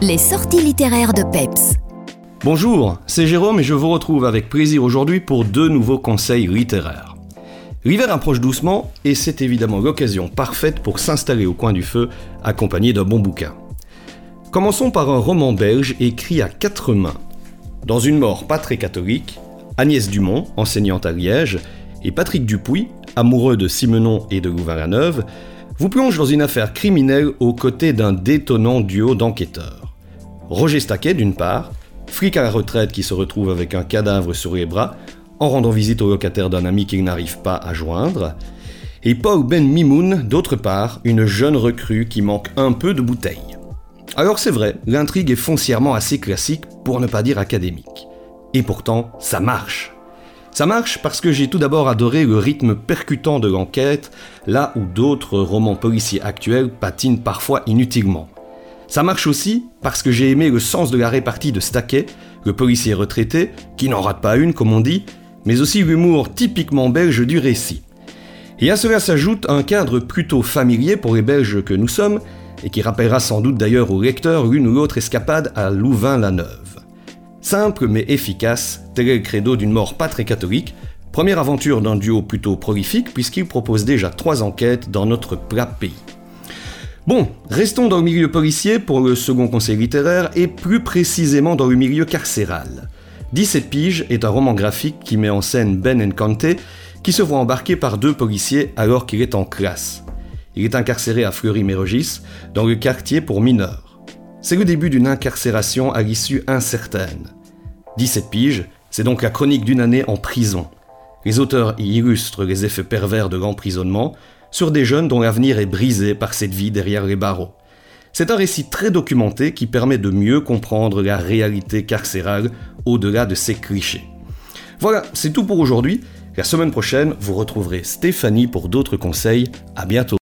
Les sorties littéraires de Peps. Bonjour, c'est Jérôme et je vous retrouve avec plaisir aujourd'hui pour deux nouveaux conseils littéraires. L'hiver approche doucement et c'est évidemment l'occasion parfaite pour s'installer au coin du feu accompagné d'un bon bouquin. Commençons par un roman belge écrit à quatre mains. Dans une mort pas très catholique, Agnès Dumont, enseignante à Liège, et Patrick Dupuis, amoureux de Simenon et de Louvain-la-Neuve, vous plongent dans une affaire criminelle aux côtés d'un détonnant duo d'enquêteurs. Roger Staquet, d'une part, flic à la retraite qui se retrouve avec un cadavre sur les bras en rendant visite au locataire d'un ami qu'il n'arrive pas à joindre, et Paul Ben Mimoun, d'autre part, une jeune recrue qui manque un peu de bouteille. Alors c'est vrai, l'intrigue est foncièrement assez classique, pour ne pas dire académique. Et pourtant, ça marche. Ça marche parce que j'ai tout d'abord adoré le rythme percutant de l'enquête, là où d'autres romans policiers actuels patinent parfois inutilement. Ça marche aussi parce que j'ai aimé le sens de la répartie de Staquet, le policier retraité, qui n'en rate pas une comme on dit, mais aussi l'humour typiquement belge du récit. Et à cela s'ajoute un cadre plutôt familier pour les Belges que nous sommes, et qui rappellera sans doute d'ailleurs au lecteur l'une ou l'autre escapade à Louvain-la-Neuve. Simple mais efficace, tel est le credo d'une mort pas très catholique, première aventure d'un duo plutôt prolifique puisqu'il propose déjà trois enquêtes dans notre plat pays. Bon, restons dans le milieu policier pour le second conseil littéraire et plus précisément dans le milieu carcéral. 17 piges est un roman graphique qui met en scène Ben Nkante qui se voit embarqué par deux policiers alors qu'il est en classe. Il est incarcéré à Fleury-Mérogis, dans le quartier pour mineurs. C'est le début d'une incarcération à l'issue incertaine. 17 piges, c'est donc la chronique d'une année en prison. Les auteurs y illustrent les effets pervers de l'emprisonnement sur des jeunes dont l'avenir est brisé par cette vie derrière les barreaux. C'est un récit très documenté qui permet de mieux comprendre la réalité carcérale au-delà de ces clichés. Voilà, c'est tout pour aujourd'hui. La semaine prochaine, vous retrouverez Stéphanie pour d'autres conseils. À bientôt.